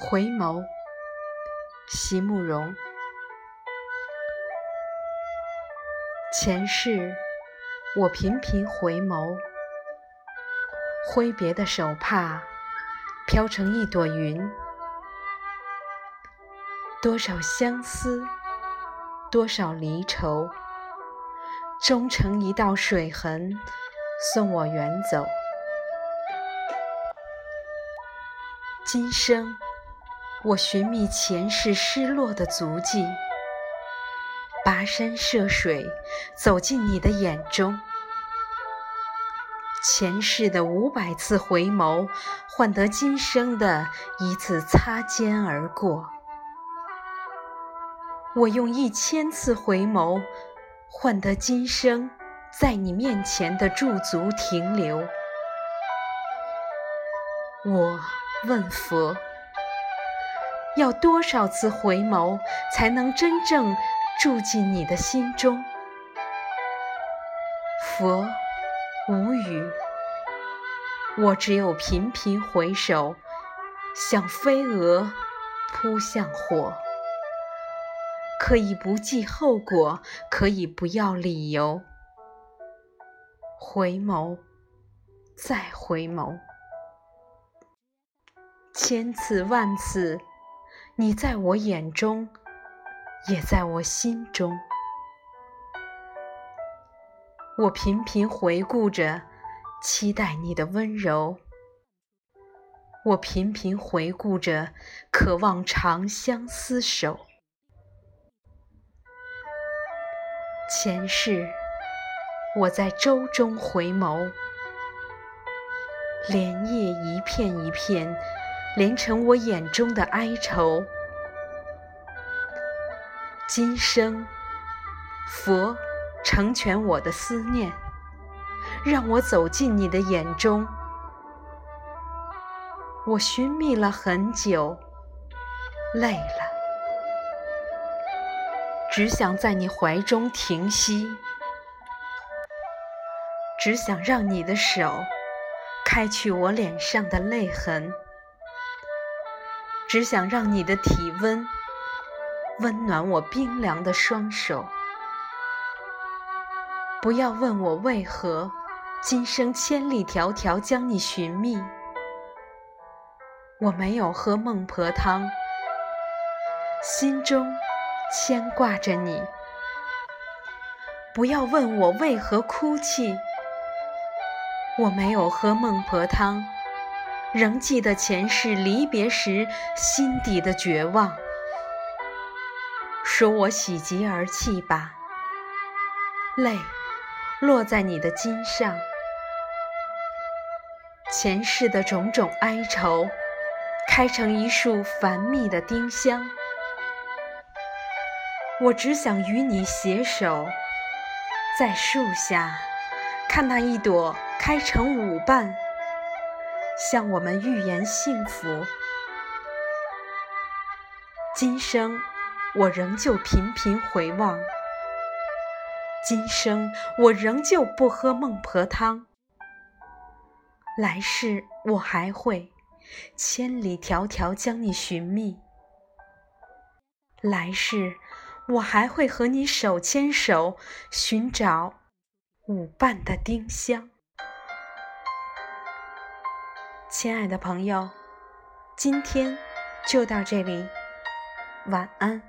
回眸，席慕容。前世，我频频回眸，挥别的手帕飘成一朵云。多少相思，多少离愁，终成一道水痕，送我远走。今生。我寻觅前世失落的足迹，跋山涉水，走进你的眼中。前世的五百次回眸，换得今生的一次擦肩而过。我用一千次回眸，换得今生在你面前的驻足停留。我问佛。要多少次回眸，才能真正住进你的心中？佛无语，我只有频频回首，像飞蛾扑向火。可以不计后果，可以不要理由，回眸，再回眸，千次万次。你在我眼中，也在我心中。我频频回顾着，期待你的温柔；我频频回顾着，渴望长相厮守。前世，我在舟中回眸，莲叶一片一片。连成我眼中的哀愁。今生，佛成全我的思念，让我走进你的眼中。我寻觅了很久，累了，只想在你怀中停息，只想让你的手开去我脸上的泪痕。只想让你的体温温暖我冰凉的双手。不要问我为何今生千里迢迢将你寻觅，我没有喝孟婆汤，心中牵挂着你。不要问我为何哭泣，我没有喝孟婆汤。仍记得前世离别时心底的绝望，说我喜极而泣吧，泪落在你的襟上，前世的种种哀愁开成一束繁密的丁香，我只想与你携手，在树下看那一朵开成舞瓣。向我们预言幸福。今生我仍旧频频回望，今生我仍旧不喝孟婆汤。来世我还会千里迢迢将你寻觅，来世我还会和你手牵手寻找舞伴的丁香。亲爱的朋友，今天就到这里，晚安。